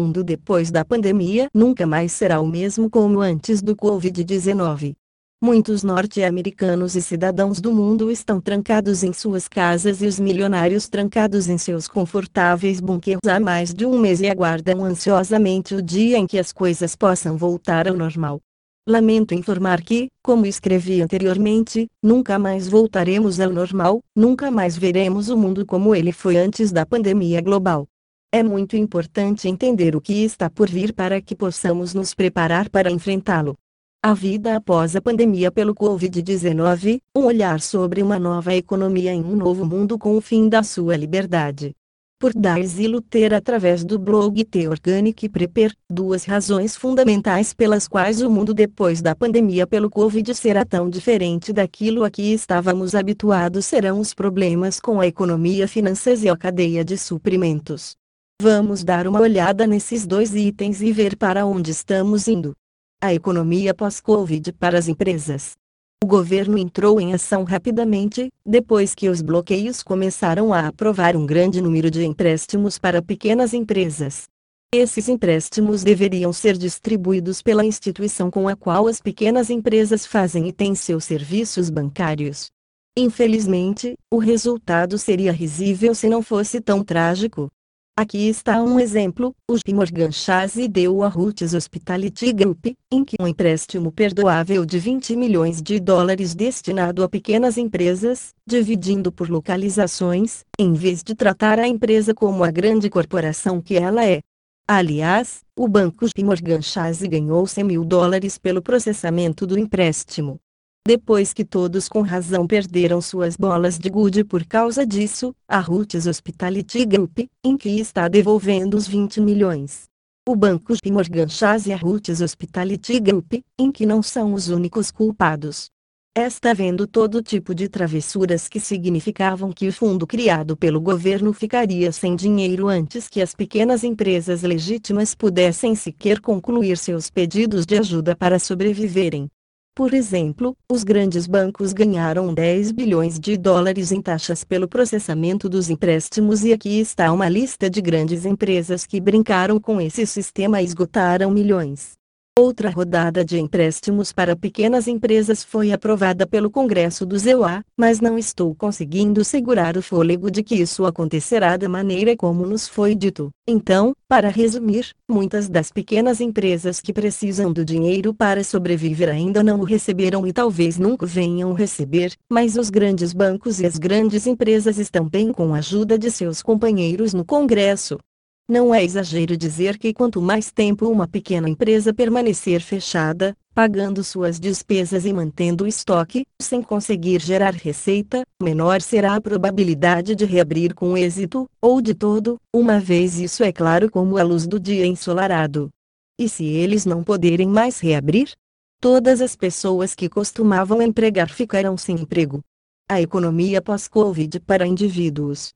Mundo depois da pandemia nunca mais será o mesmo como antes do Covid-19. Muitos norte-americanos e cidadãos do mundo estão trancados em suas casas e os milionários trancados em seus confortáveis bunkers há mais de um mês e aguardam ansiosamente o dia em que as coisas possam voltar ao normal. Lamento informar que, como escrevi anteriormente, nunca mais voltaremos ao normal, nunca mais veremos o mundo como ele foi antes da pandemia global. É muito importante entender o que está por vir para que possamos nos preparar para enfrentá-lo. A vida após a pandemia pelo Covid-19, um olhar sobre uma nova economia em um novo mundo com o fim da sua liberdade. Por Daisy Luther através do blog The Organic Prepper, duas razões fundamentais pelas quais o mundo depois da pandemia pelo Covid será tão diferente daquilo a que estávamos habituados serão os problemas com a economia, finanças e a cadeia de suprimentos. Vamos dar uma olhada nesses dois itens e ver para onde estamos indo. A economia pós-Covid para as empresas. O governo entrou em ação rapidamente, depois que os bloqueios começaram a aprovar um grande número de empréstimos para pequenas empresas. Esses empréstimos deveriam ser distribuídos pela instituição com a qual as pequenas empresas fazem e têm seus serviços bancários. Infelizmente, o resultado seria risível se não fosse tão trágico. Aqui está um exemplo, o JP Morgan Chase deu a Roots Hospitality Group, em que um empréstimo perdoável de 20 milhões de dólares destinado a pequenas empresas, dividindo por localizações, em vez de tratar a empresa como a grande corporação que ela é. Aliás, o banco JP Morgan Chase ganhou 100 mil dólares pelo processamento do empréstimo. Depois que todos com razão perderam suas bolas de gude por causa disso, a Roots Hospitality Group, em que está devolvendo os 20 milhões. O banco JP Morgan Chase e a Roots Hospitality Group, em que não são os únicos culpados. Está vendo todo tipo de travessuras que significavam que o fundo criado pelo governo ficaria sem dinheiro antes que as pequenas empresas legítimas pudessem sequer concluir seus pedidos de ajuda para sobreviverem. Por exemplo, os grandes bancos ganharam 10 bilhões de dólares em taxas pelo processamento dos empréstimos e aqui está uma lista de grandes empresas que brincaram com esse sistema e esgotaram milhões. Outra rodada de empréstimos para pequenas empresas foi aprovada pelo Congresso do ZEUA, mas não estou conseguindo segurar o fôlego de que isso acontecerá da maneira como nos foi dito. Então, para resumir, muitas das pequenas empresas que precisam do dinheiro para sobreviver ainda não o receberam e talvez nunca venham receber, mas os grandes bancos e as grandes empresas estão bem com a ajuda de seus companheiros no Congresso. Não é exagero dizer que quanto mais tempo uma pequena empresa permanecer fechada, pagando suas despesas e mantendo o estoque, sem conseguir gerar receita, menor será a probabilidade de reabrir com êxito, ou de todo, uma vez isso é claro como a luz do dia ensolarado. E se eles não poderem mais reabrir? Todas as pessoas que costumavam empregar ficarão sem emprego. A economia pós-Covid para indivíduos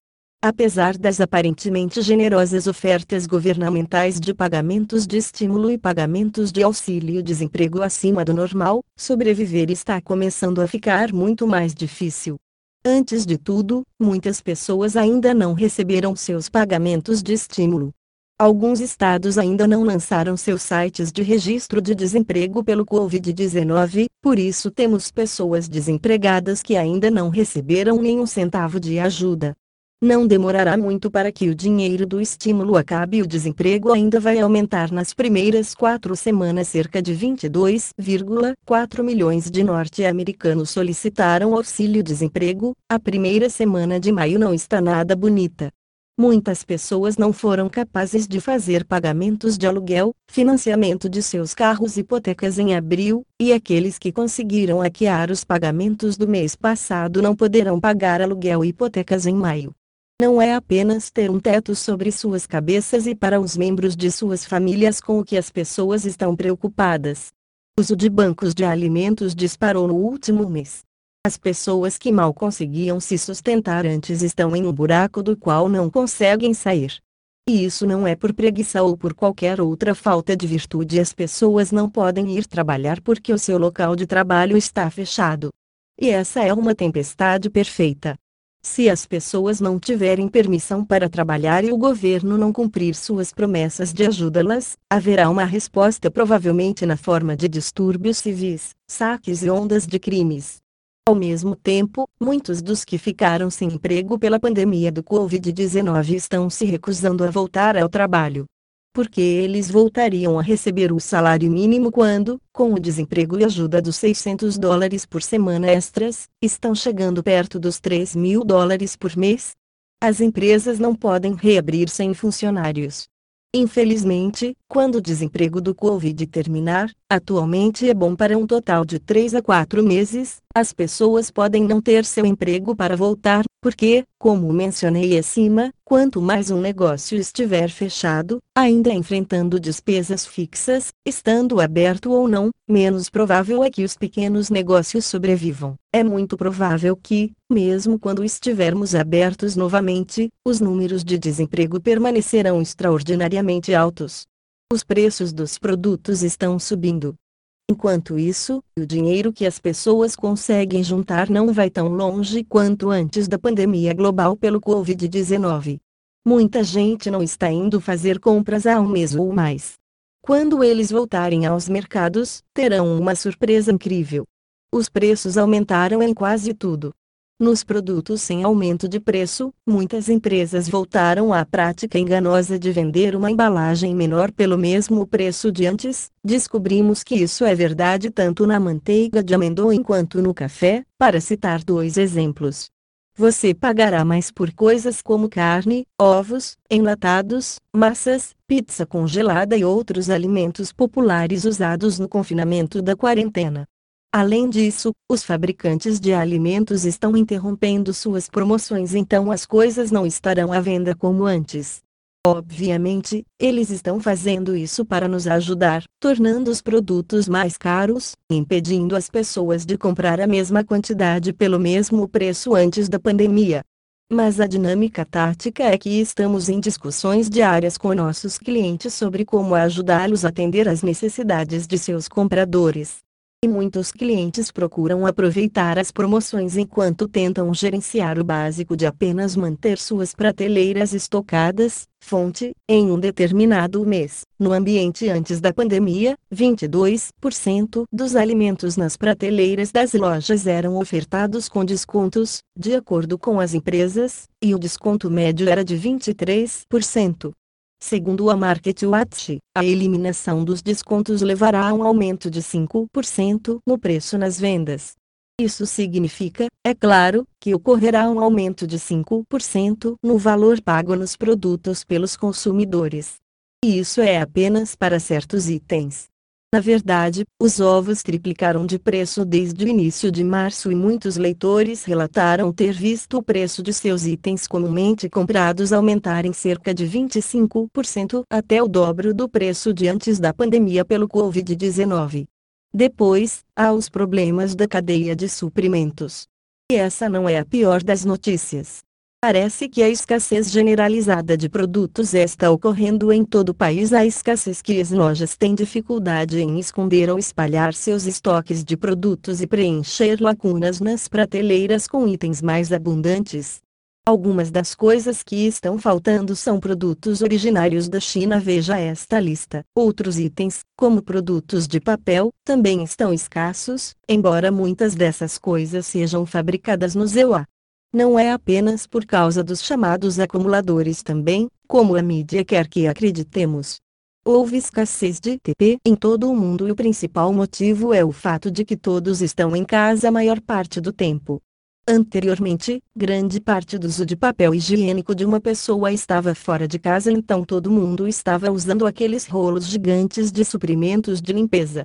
Apesar das aparentemente generosas ofertas governamentais de pagamentos de estímulo e pagamentos de auxílio-desemprego acima do normal, sobreviver está começando a ficar muito mais difícil. Antes de tudo, muitas pessoas ainda não receberam seus pagamentos de estímulo. Alguns estados ainda não lançaram seus sites de registro de desemprego pelo Covid-19, por isso temos pessoas desempregadas que ainda não receberam nenhum centavo de ajuda. Não demorará muito para que o dinheiro do estímulo acabe e o desemprego ainda vai aumentar nas primeiras quatro semanas. Cerca de 22,4 milhões de norte-americanos solicitaram auxílio-desemprego. A primeira semana de maio não está nada bonita. Muitas pessoas não foram capazes de fazer pagamentos de aluguel, financiamento de seus carros e hipotecas em abril, e aqueles que conseguiram hackear os pagamentos do mês passado não poderão pagar aluguel e hipotecas em maio não é apenas ter um teto sobre suas cabeças e para os membros de suas famílias com o que as pessoas estão preocupadas. O uso de bancos de alimentos disparou no último mês. As pessoas que mal conseguiam se sustentar antes estão em um buraco do qual não conseguem sair. E isso não é por preguiça ou por qualquer outra falta de virtude. As pessoas não podem ir trabalhar porque o seu local de trabalho está fechado. E essa é uma tempestade perfeita. Se as pessoas não tiverem permissão para trabalhar e o governo não cumprir suas promessas de ajudá-las, haverá uma resposta provavelmente na forma de distúrbios civis, saques e ondas de crimes. Ao mesmo tempo, muitos dos que ficaram sem emprego pela pandemia do Covid-19 estão se recusando a voltar ao trabalho porque eles voltariam a receber o salário mínimo quando, com o desemprego e ajuda dos 600 dólares por semana extras, estão chegando perto dos 3 mil dólares por mês. As empresas não podem reabrir sem funcionários. Infelizmente, quando o desemprego do Covid terminar, atualmente é bom para um total de 3 a 4 meses, as pessoas podem não ter seu emprego para voltar, porque, como mencionei acima, quanto mais um negócio estiver fechado, ainda enfrentando despesas fixas, estando aberto ou não, menos provável é que os pequenos negócios sobrevivam. É muito provável que, mesmo quando estivermos abertos novamente, os números de desemprego permanecerão extraordinariamente altos. Os preços dos produtos estão subindo, Enquanto isso, o dinheiro que as pessoas conseguem juntar não vai tão longe quanto antes da pandemia global pelo Covid-19. Muita gente não está indo fazer compras há um mês ou mais. Quando eles voltarem aos mercados, terão uma surpresa incrível. Os preços aumentaram em quase tudo. Nos produtos sem aumento de preço, muitas empresas voltaram à prática enganosa de vender uma embalagem menor pelo mesmo preço de antes. Descobrimos que isso é verdade tanto na manteiga de amendoim quanto no café, para citar dois exemplos. Você pagará mais por coisas como carne, ovos, enlatados, massas, pizza congelada e outros alimentos populares usados no confinamento da quarentena. Além disso, os fabricantes de alimentos estão interrompendo suas promoções então as coisas não estarão à venda como antes. Obviamente, eles estão fazendo isso para nos ajudar, tornando os produtos mais caros, impedindo as pessoas de comprar a mesma quantidade pelo mesmo preço antes da pandemia. Mas a dinâmica tática é que estamos em discussões diárias com nossos clientes sobre como ajudá-los a atender às necessidades de seus compradores. E muitos clientes procuram aproveitar as promoções enquanto tentam gerenciar o básico de apenas manter suas prateleiras estocadas. Fonte: em um determinado mês, no ambiente antes da pandemia, 22% dos alimentos nas prateleiras das lojas eram ofertados com descontos, de acordo com as empresas, e o desconto médio era de 23%. Segundo a MarketWatch, a eliminação dos descontos levará a um aumento de 5% no preço nas vendas. Isso significa, é claro, que ocorrerá um aumento de 5% no valor pago nos produtos pelos consumidores. E isso é apenas para certos itens. Na verdade, os ovos triplicaram de preço desde o início de março e muitos leitores relataram ter visto o preço de seus itens comumente comprados aumentar em cerca de 25% até o dobro do preço de antes da pandemia pelo Covid-19. Depois, há os problemas da cadeia de suprimentos. E essa não é a pior das notícias. Parece que a escassez generalizada de produtos está ocorrendo em todo o país. A escassez que as lojas têm dificuldade em esconder ou espalhar seus estoques de produtos e preencher lacunas nas prateleiras com itens mais abundantes. Algumas das coisas que estão faltando são produtos originários da China. Veja esta lista. Outros itens, como produtos de papel, também estão escassos, embora muitas dessas coisas sejam fabricadas no ZEUA não é apenas por causa dos chamados acumuladores também, como a mídia quer que acreditemos. Houve escassez de TP em todo o mundo e o principal motivo é o fato de que todos estão em casa a maior parte do tempo. Anteriormente, grande parte do uso de papel higiênico de uma pessoa estava fora de casa então todo mundo estava usando aqueles rolos gigantes de suprimentos de limpeza.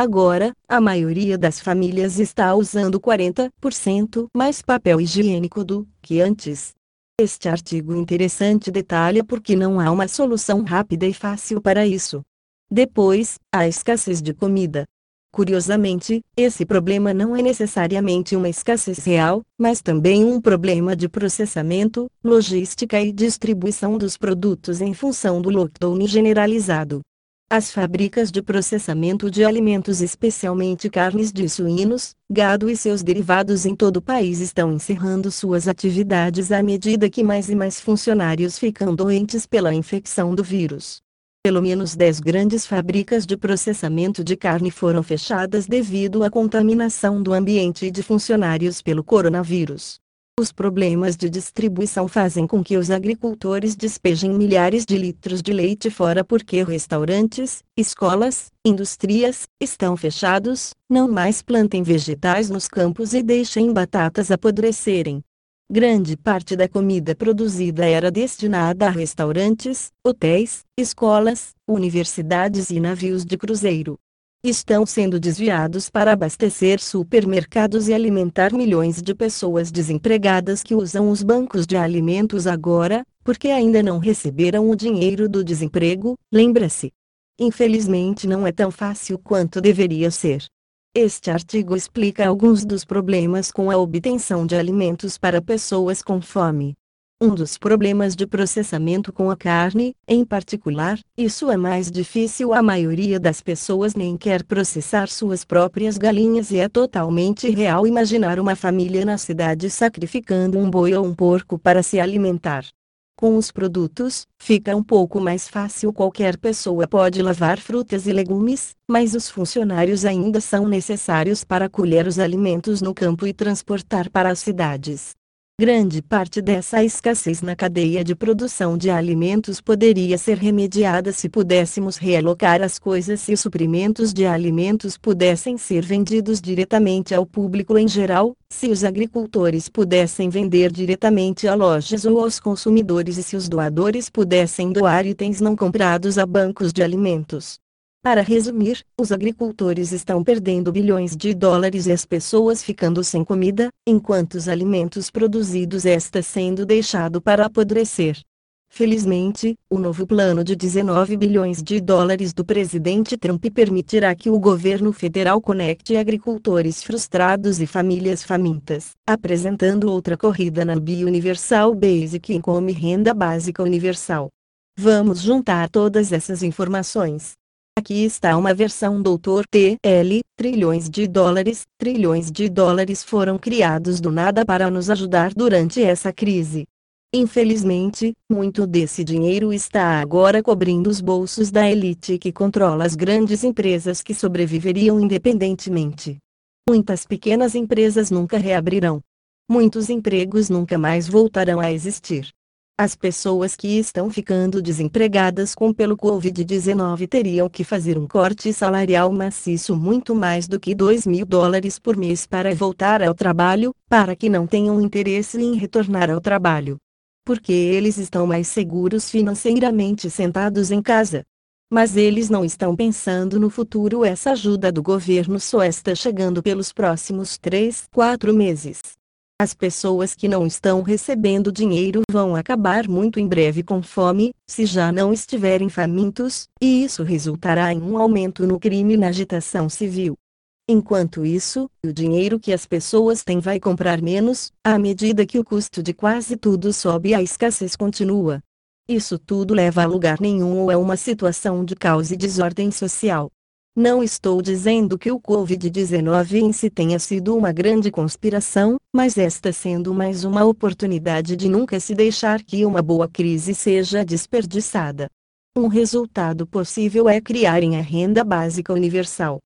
Agora, a maioria das famílias está usando 40% mais papel higiênico do que antes. Este artigo interessante detalha por que não há uma solução rápida e fácil para isso. Depois, a escassez de comida. Curiosamente, esse problema não é necessariamente uma escassez real, mas também um problema de processamento, logística e distribuição dos produtos em função do lockdown generalizado. As fábricas de processamento de alimentos, especialmente carnes de suínos, gado e seus derivados em todo o país estão encerrando suas atividades à medida que mais e mais funcionários ficam doentes pela infecção do vírus. Pelo menos 10 grandes fábricas de processamento de carne foram fechadas devido à contaminação do ambiente e de funcionários pelo coronavírus. Os problemas de distribuição fazem com que os agricultores despejem milhares de litros de leite fora porque restaurantes, escolas, indústrias, estão fechados, não mais plantem vegetais nos campos e deixem batatas apodrecerem. Grande parte da comida produzida era destinada a restaurantes, hotéis, escolas, universidades e navios de cruzeiro estão sendo desviados para abastecer supermercados e alimentar milhões de pessoas desempregadas que usam os bancos de alimentos agora, porque ainda não receberam o dinheiro do desemprego, lembra-se. Infelizmente não é tão fácil quanto deveria ser. Este artigo explica alguns dos problemas com a obtenção de alimentos para pessoas com fome. Um dos problemas de processamento com a carne, em particular, isso é mais difícil. A maioria das pessoas nem quer processar suas próprias galinhas e é totalmente real imaginar uma família na cidade sacrificando um boi ou um porco para se alimentar. Com os produtos, fica um pouco mais fácil. Qualquer pessoa pode lavar frutas e legumes, mas os funcionários ainda são necessários para colher os alimentos no campo e transportar para as cidades. Grande parte dessa escassez na cadeia de produção de alimentos poderia ser remediada se pudéssemos realocar as coisas e os suprimentos de alimentos pudessem ser vendidos diretamente ao público em geral, se os agricultores pudessem vender diretamente a lojas ou aos consumidores e se os doadores pudessem doar itens não comprados a bancos de alimentos. Para resumir, os agricultores estão perdendo bilhões de dólares e as pessoas ficando sem comida, enquanto os alimentos produzidos está sendo deixado para apodrecer. Felizmente, o novo plano de 19 bilhões de dólares do presidente Trump permitirá que o governo federal conecte agricultores frustrados e famílias famintas, apresentando outra corrida na BI Universal Basic Income Renda Básica Universal. Vamos juntar todas essas informações Aqui está uma versão Doutor TL, trilhões de dólares, trilhões de dólares foram criados do nada para nos ajudar durante essa crise. Infelizmente, muito desse dinheiro está agora cobrindo os bolsos da elite que controla as grandes empresas que sobreviveriam independentemente. Muitas pequenas empresas nunca reabrirão. Muitos empregos nunca mais voltarão a existir. As pessoas que estão ficando desempregadas com pelo Covid-19 teriam que fazer um corte salarial maciço muito mais do que 2 mil dólares por mês para voltar ao trabalho, para que não tenham interesse em retornar ao trabalho. Porque eles estão mais seguros financeiramente sentados em casa. Mas eles não estão pensando no futuro. Essa ajuda do governo só está chegando pelos próximos 3, 4 meses. As pessoas que não estão recebendo dinheiro vão acabar muito em breve com fome, se já não estiverem famintos, e isso resultará em um aumento no crime e na agitação civil. Enquanto isso, o dinheiro que as pessoas têm vai comprar menos, à medida que o custo de quase tudo sobe e a escassez continua. Isso tudo leva a lugar nenhum ou é uma situação de caos e desordem social. Não estou dizendo que o Covid-19 em si tenha sido uma grande conspiração, mas está sendo mais uma oportunidade de nunca se deixar que uma boa crise seja desperdiçada. Um resultado possível é criarem a renda básica universal.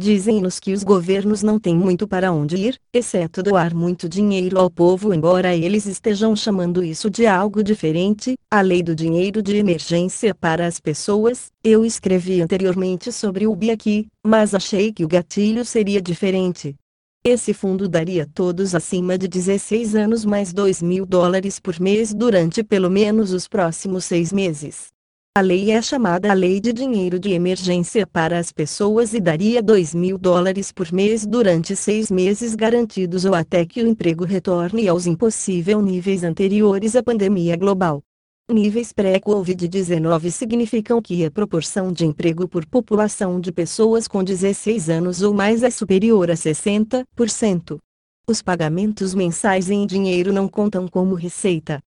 Dizem-nos que os governos não têm muito para onde ir, exceto doar muito dinheiro ao povo, embora eles estejam chamando isso de algo diferente, a lei do dinheiro de emergência para as pessoas. Eu escrevi anteriormente sobre o BI aqui, mas achei que o gatilho seria diferente. Esse fundo daria todos acima de 16 anos mais 2 mil dólares por mês durante pelo menos os próximos seis meses. A lei é chamada Lei de Dinheiro de Emergência para as pessoas e daria 2 mil dólares por mês durante seis meses garantidos ou até que o emprego retorne aos impossível níveis anteriores à pandemia global. Níveis pré-Covid-19 significam que a proporção de emprego por população de pessoas com 16 anos ou mais é superior a 60%. Os pagamentos mensais em dinheiro não contam como receita.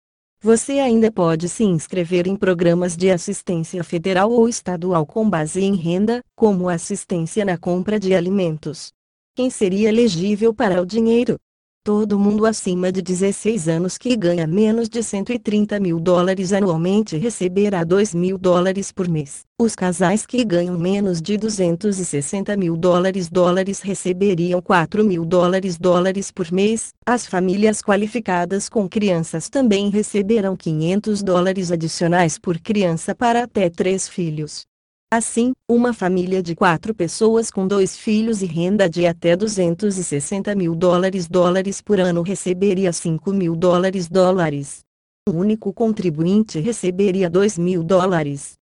Você ainda pode se inscrever em programas de assistência federal ou estadual com base em renda, como assistência na compra de alimentos. Quem seria elegível para o dinheiro? Todo mundo acima de 16 anos que ganha menos de 130 mil dólares anualmente receberá 2 mil dólares por mês. Os casais que ganham menos de 260 mil dólares dólares receberiam 4 mil dólares dólares por mês. As famílias qualificadas com crianças também receberão 500 dólares adicionais por criança para até três filhos. Assim, uma família de quatro pessoas com dois filhos e renda de até 260 mil dólares dólares por ano receberia 5 mil dólares dólares. O único contribuinte receberia 2 mil dólares.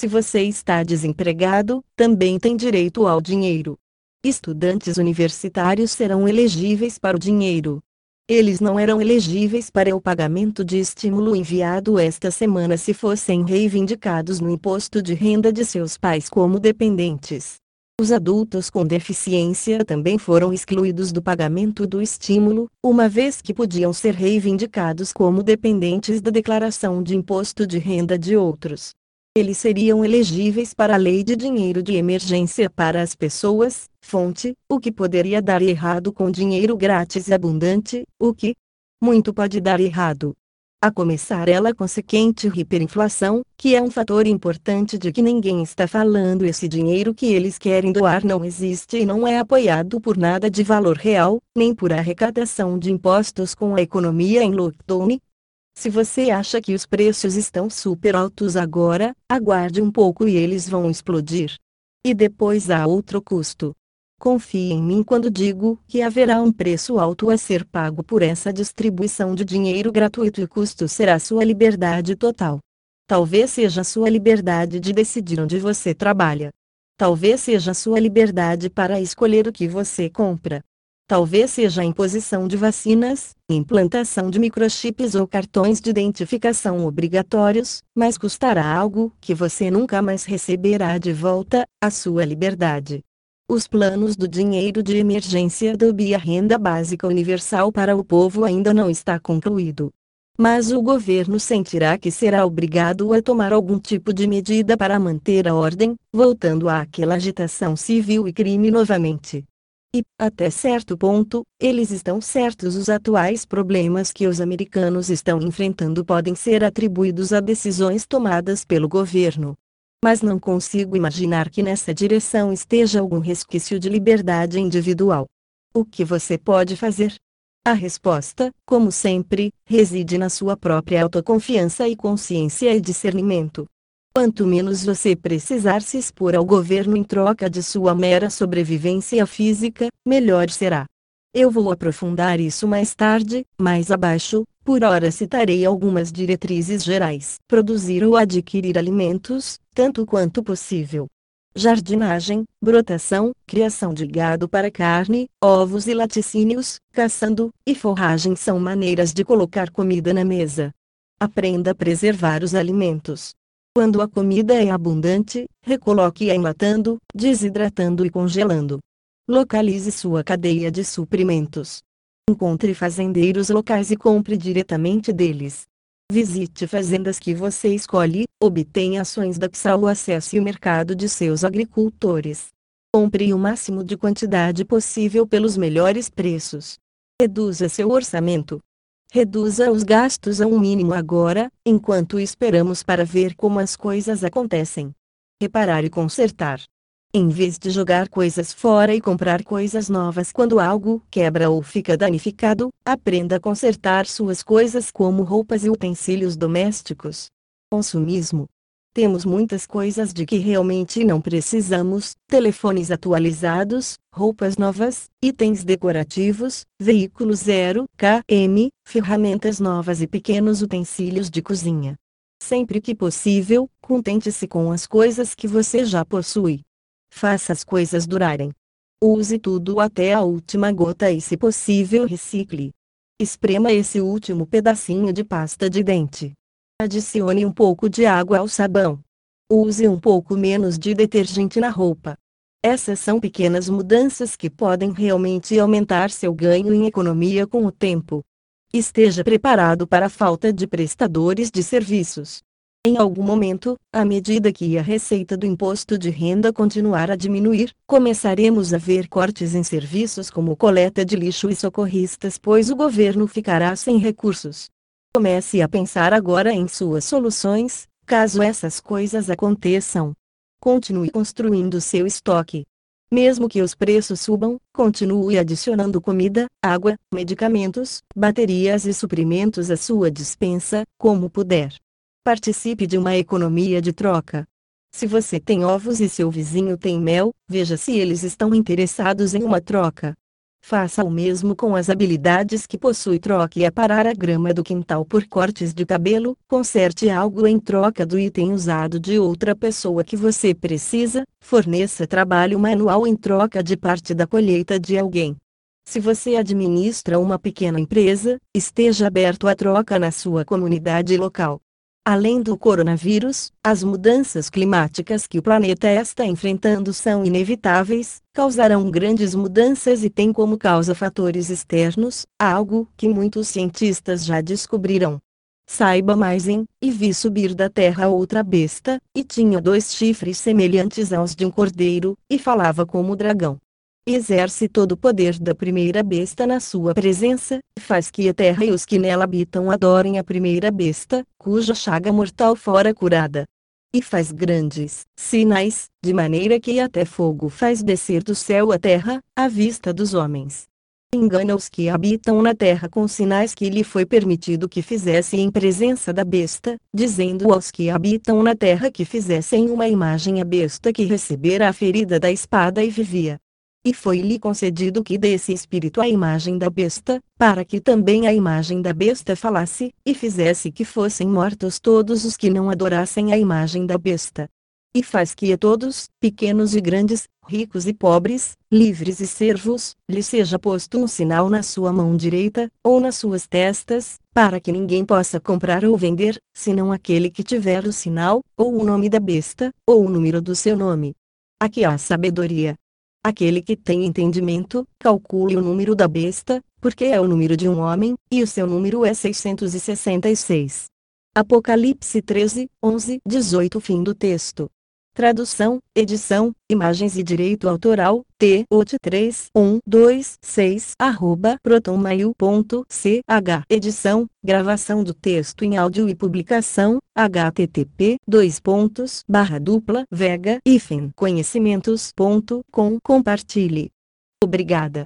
Se você está desempregado, também tem direito ao dinheiro. Estudantes universitários serão elegíveis para o dinheiro. Eles não eram elegíveis para o pagamento de estímulo enviado esta semana se fossem reivindicados no imposto de renda de seus pais como dependentes. Os adultos com deficiência também foram excluídos do pagamento do estímulo, uma vez que podiam ser reivindicados como dependentes da declaração de imposto de renda de outros eles seriam elegíveis para a Lei de Dinheiro de Emergência para as Pessoas, fonte, o que poderia dar errado com dinheiro grátis abundante, o que muito pode dar errado. A começar ela consequente hiperinflação, que é um fator importante de que ninguém está falando esse dinheiro que eles querem doar não existe e não é apoiado por nada de valor real, nem por arrecadação de impostos com a economia em lockdown, se você acha que os preços estão super altos agora, aguarde um pouco e eles vão explodir. E depois há outro custo. Confie em mim quando digo que haverá um preço alto a ser pago por essa distribuição de dinheiro gratuito e o custo será sua liberdade total. Talvez seja sua liberdade de decidir onde você trabalha. Talvez seja sua liberdade para escolher o que você compra. Talvez seja a imposição de vacinas, implantação de microchips ou cartões de identificação obrigatórios, mas custará algo que você nunca mais receberá de volta, a sua liberdade. Os planos do dinheiro de emergência do BIA Renda Básica Universal para o povo ainda não está concluído. Mas o governo sentirá que será obrigado a tomar algum tipo de medida para manter a ordem, voltando àquela agitação civil e crime novamente. E, até certo ponto, eles estão certos os atuais problemas que os americanos estão enfrentando podem ser atribuídos a decisões tomadas pelo governo. Mas não consigo imaginar que nessa direção esteja algum resquício de liberdade individual. O que você pode fazer? A resposta, como sempre, reside na sua própria autoconfiança e consciência e discernimento. Quanto menos você precisar se expor ao governo em troca de sua mera sobrevivência física, melhor será. Eu vou aprofundar isso mais tarde, mais abaixo, por hora citarei algumas diretrizes gerais. Produzir ou adquirir alimentos, tanto quanto possível. Jardinagem, brotação, criação de gado para carne, ovos e laticínios, caçando, e forragem são maneiras de colocar comida na mesa. Aprenda a preservar os alimentos. Quando a comida é abundante, recoloque-a enlatando, desidratando e congelando. Localize sua cadeia de suprimentos. Encontre fazendeiros locais e compre diretamente deles. Visite fazendas que você escolhe, obtenha ações da PSA ou acesse o mercado de seus agricultores. Compre o máximo de quantidade possível pelos melhores preços. Reduza seu orçamento. Reduza os gastos a um mínimo agora, enquanto esperamos para ver como as coisas acontecem. Reparar e consertar. Em vez de jogar coisas fora e comprar coisas novas quando algo quebra ou fica danificado, aprenda a consertar suas coisas como roupas e utensílios domésticos. Consumismo. Temos muitas coisas de que realmente não precisamos: telefones atualizados, roupas novas, itens decorativos, veículos 0 km, ferramentas novas e pequenos utensílios de cozinha. Sempre que possível, contente-se com as coisas que você já possui. Faça as coisas durarem. Use tudo até a última gota e, se possível, recicle. Esprema esse último pedacinho de pasta de dente. Adicione um pouco de água ao sabão. Use um pouco menos de detergente na roupa. Essas são pequenas mudanças que podem realmente aumentar seu ganho em economia com o tempo. esteja preparado para a falta de prestadores de serviços. Em algum momento, à medida que a receita do imposto de renda continuar a diminuir, começaremos a ver cortes em serviços como coleta de lixo e socorristas, pois o governo ficará sem recursos. Comece a pensar agora em suas soluções, caso essas coisas aconteçam. Continue construindo seu estoque. Mesmo que os preços subam, continue adicionando comida, água, medicamentos, baterias e suprimentos à sua dispensa, como puder. Participe de uma economia de troca. Se você tem ovos e seu vizinho tem mel, veja se eles estão interessados em uma troca. Faça o mesmo com as habilidades que possui troque a parar a grama do quintal por cortes de cabelo, conserte algo em troca do item usado de outra pessoa que você precisa, forneça trabalho manual em troca de parte da colheita de alguém. Se você administra uma pequena empresa, esteja aberto à troca na sua comunidade local. Além do coronavírus, as mudanças climáticas que o planeta está enfrentando são inevitáveis, causarão grandes mudanças e têm como causa fatores externos, algo que muitos cientistas já descobriram. Saiba mais em, e vi subir da terra outra besta, e tinha dois chifres semelhantes aos de um cordeiro, e falava como dragão exerce todo o poder da primeira besta na sua presença, faz que a terra e os que nela habitam adorem a primeira besta, cuja chaga mortal fora curada. E faz grandes sinais, de maneira que até fogo faz descer do céu a terra, à vista dos homens. Engana os que habitam na terra com sinais que lhe foi permitido que fizessem em presença da besta, dizendo aos que habitam na terra que fizessem uma imagem à besta que recebera a ferida da espada e vivia e foi-lhe concedido que desse espírito à imagem da besta, para que também a imagem da besta falasse, e fizesse que fossem mortos todos os que não adorassem a imagem da besta. E faz que a todos, pequenos e grandes, ricos e pobres, livres e servos, lhe seja posto um sinal na sua mão direita, ou nas suas testas, para que ninguém possa comprar ou vender, senão aquele que tiver o sinal, ou o nome da besta, ou o número do seu nome. Aqui há sabedoria. Aquele que tem entendimento, calcule o número da besta, porque é o número de um homem, e o seu número é 666. Apocalipse 13, 11, 18 Fim do texto. Tradução, edição, imagens e direito autoral, T. OT 3, 1, 2, 6, arroba, protonmail.ch. Edição, gravação do texto em áudio e publicação, http, dois pontos, barra dupla, vega, hífen, conhecimentos.com. Compartilhe. Obrigada.